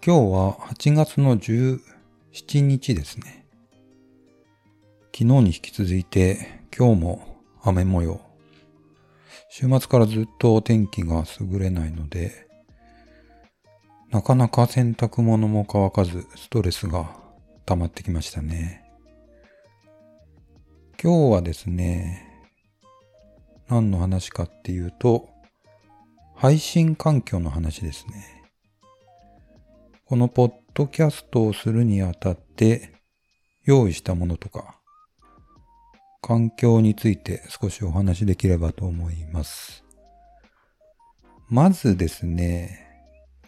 今日は8月の17日ですね。昨日に引き続いて今日も雨模様。週末からずっと天気が優れないので、なかなか洗濯物も乾かずストレスが溜まってきましたね。今日はですね、何の話かっていうと、配信環境の話ですね。このポッドキャストをするにあたって用意したものとか、環境について少しお話しできればと思います。まずですね、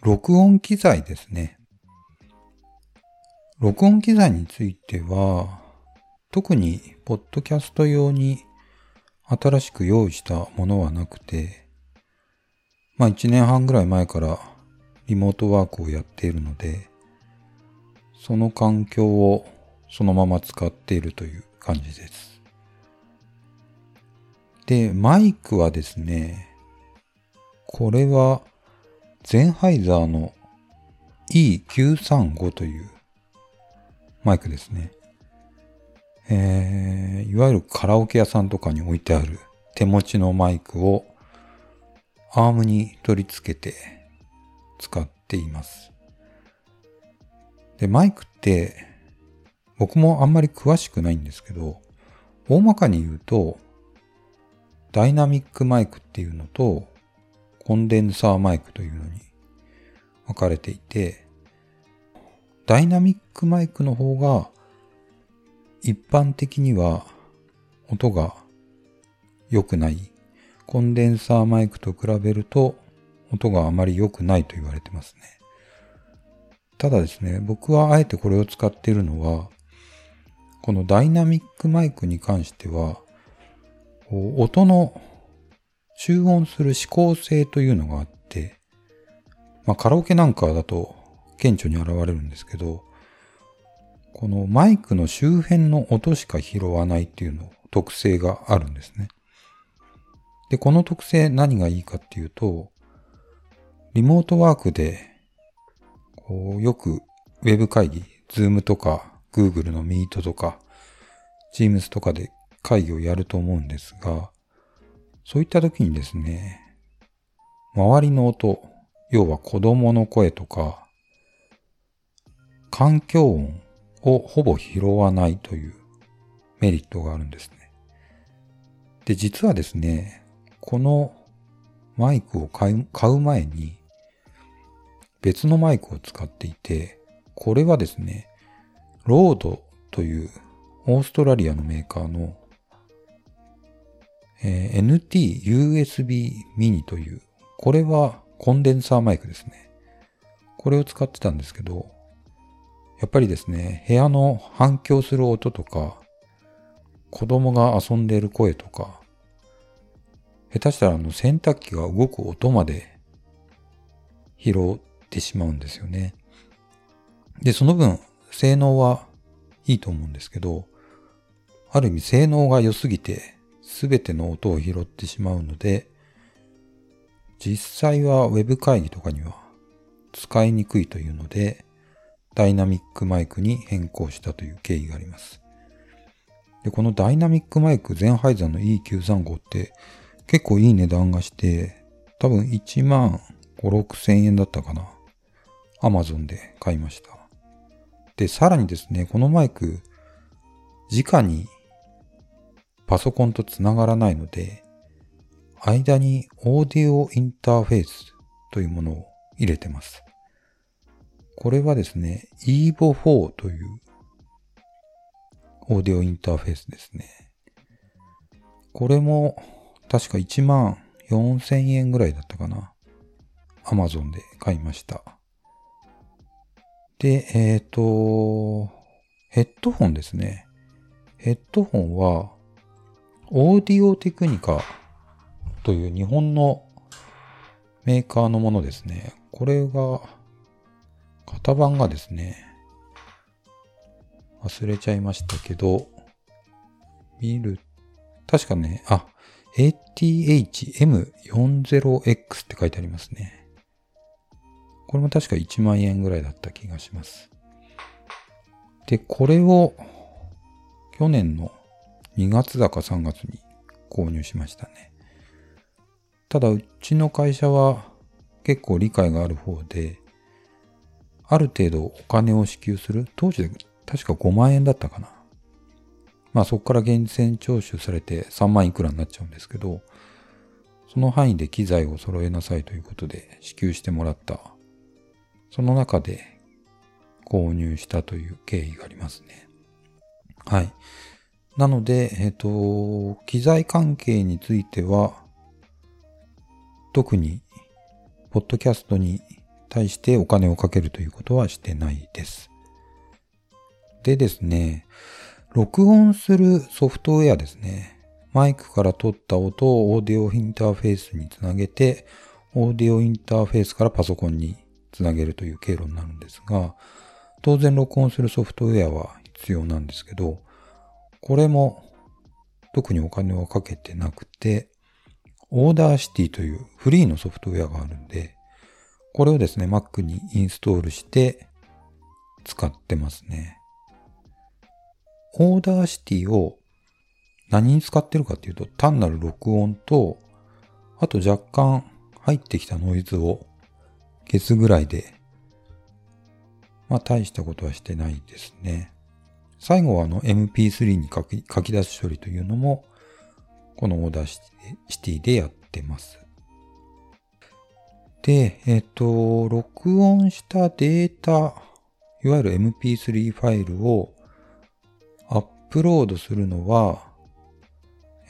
録音機材ですね。録音機材については、特にポッドキャスト用に新しく用意したものはなくて、まあ一年半ぐらい前からリモートワークをやっているので、その環境をそのまま使っているという感じです。で、マイクはですね、これはゼンハイザーの E935 というマイクですね。えー、いわゆるカラオケ屋さんとかに置いてある手持ちのマイクをアームに取り付けて使っています。で、マイクって僕もあんまり詳しくないんですけど、大まかに言うと、ダイナミックマイクっていうのと、コンデンサーマイクというのに分かれていて、ダイナミックマイクの方が一般的には音が良くない。コンデンサーマイクと比べると音があまり良くないと言われてますね。ただですね、僕はあえてこれを使っているのは、このダイナミックマイクに関しては、音の集音する指向性というのがあって、まあ、カラオケなんかだと顕著に現れるんですけど、このマイクの周辺の音しか拾わないっていうの特性があるんですね。で、この特性何がいいかっていうと、リモートワークで、こう、よくウェブ会議、 Zoom とか、Google の Meet とか、Teams とかで会議をやると思うんですが、そういった時にですね、周りの音、要は子供の声とか、環境音をほぼ拾わないというメリットがあるんですね。で、実はですね、このマイクを買う前に、別のマイクを使っていて、これはですね、ロードというオーストラリアのメーカーの、えー、NT USB mini という、これはコンデンサーマイクですね。これを使ってたんですけど、やっぱりですね、部屋の反響する音とか、子供が遊んでいる声とか、下手したらあの洗濯機が動く音まで拾ってしまうんですよね。で、その分、性能はいいと思うんですけど、ある意味性能が良すぎて、すべての音を拾ってしまうので、実際は Web 会議とかには使いにくいというので、ダイナミックマイクに変更したという経緯があります。で、このダイナミックマイクゼンハイザーの E935 って結構いい値段がして、多分1万5、6千円だったかな。アマゾンで買いました。で、さらにですね、このマイク、直にパソコンとつながらないので、間にオーディオインターフェースというものを入れてます。これはですね、EVO4 というオーディオインターフェースですね。これも確か1万4000円ぐらいだったかな。アマゾンで買いました。で、えっ、ー、と、ヘッドホンですね。ヘッドホンは、オーディオテクニカという日本のメーカーのものですね。これが、型番がですね、忘れちゃいましたけど、見る、確かね、あ、ATH-M40X って書いてありますね。これも確か1万円ぐらいだった気がします。で、これを去年の2月だか3月に購入しましたね。ただ、うちの会社は結構理解がある方で、ある程度お金を支給する。当時で確か5万円だったかな。まあそこから源泉徴収されて3万いくらになっちゃうんですけど、その範囲で機材を揃えなさいということで支給してもらった。その中で購入したという経緯がありますね。はい。なので、えっ、ー、と、機材関係については、特に、ポッドキャストに対してお金をかけるということはしてないです。でですね、録音するソフトウェアですね。マイクから取った音をオーディオインターフェースにつなげて、オーディオインターフェースからパソコンにつなげるという経路になるんですが、当然録音するソフトウェアは必要なんですけど、これも特にお金はかけてなくて、 Audacity というフリーのソフトウェアがあるんで、これをですね、Mac にインストールして使ってますね。 Audacity を何に使ってるかっていうと、単なる録音と、あと若干入ってきたノイズを消すぐらいで、まあ大したことはしてないですね。最後はあの MP3 に書き書き出す処理というのも、この Audacity でやってます。で、えっ、と、録音したデータ、いわゆる MP3 ファイルをアップロードするのは、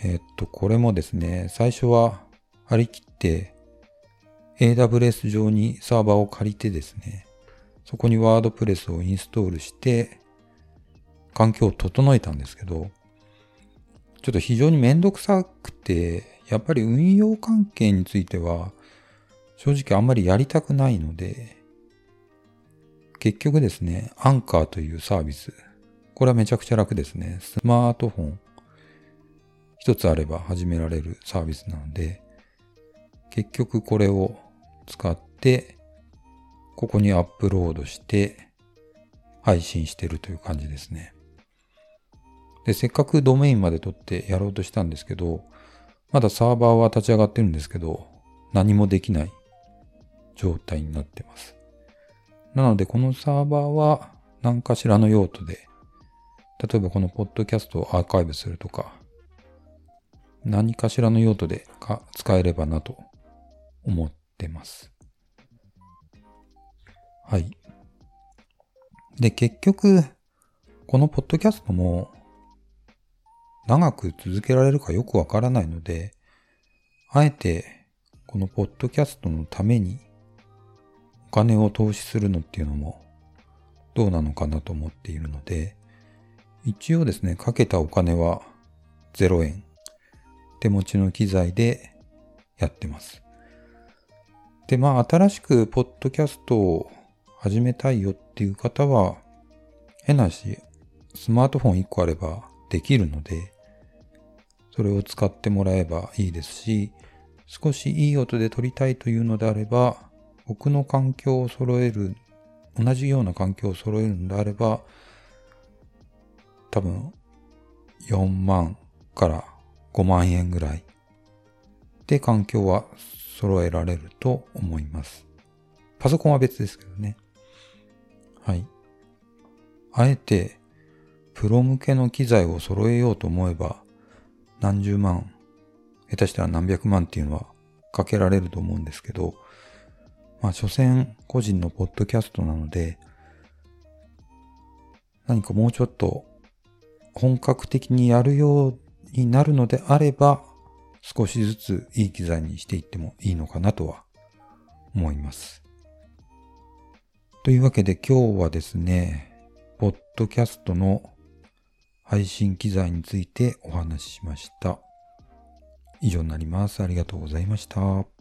えっ、と、これもですね、最初は張り切って AWS 上にサーバーを借りてですね、そこにワードプレスをインストールして、環境を整えたんですけど、ちょっと非常にめんどくさくて、やっぱり運用関係については、正直あんまりやりたくないので、結局ですね、アンカーというサービス。これはめちゃくちゃ楽ですね。スマートフォン一つあれば始められるサービスなので、結局これを使って、ここにアップロードして配信してるという感じですね。で、せっかくドメインまで取ってやろうとしたんですけど、まだサーバーは立ち上がってるんですけど、何もできない状態になってます。なので、このサーバーは何かしらの用途で、例えばこのポッドキャストをアーカイブするとか、何かしらの用途でか使えればなと思ってます。はい。で、結局、このポッドキャストも長く続けられるかよくわからないので、あえてこのポッドキャストのためにお金を投資するのっていうのもどうなのかなと思っているので、一応ですね、かけたお金は0円。手持ちの機材でやってます。で、まあ、新しくポッドキャストを始めたいよっていう方は、変なし、スマートフォン1個あればできるので、それを使ってもらえばいいですし、少しいい音で撮りたいというのであれば、僕の環境を揃える、同じような環境を揃えるのであれば、多分4万から5万円ぐらいで環境は揃えられると思います。パソコンは別ですけどね。はい。あえてプロ向けの機材を揃えようと思えば何十万、下手したら何百万っていうのはかけられると思うんですけど、まあ、所詮個人のポッドキャストなので、何かもうちょっと本格的にやるようになるのであれば、少しずついい機材にしていってもいいのかなとは思います。というわけで今日はですね、ポッドキャストの配信機材についてお話ししました。以上になります。ありがとうございました。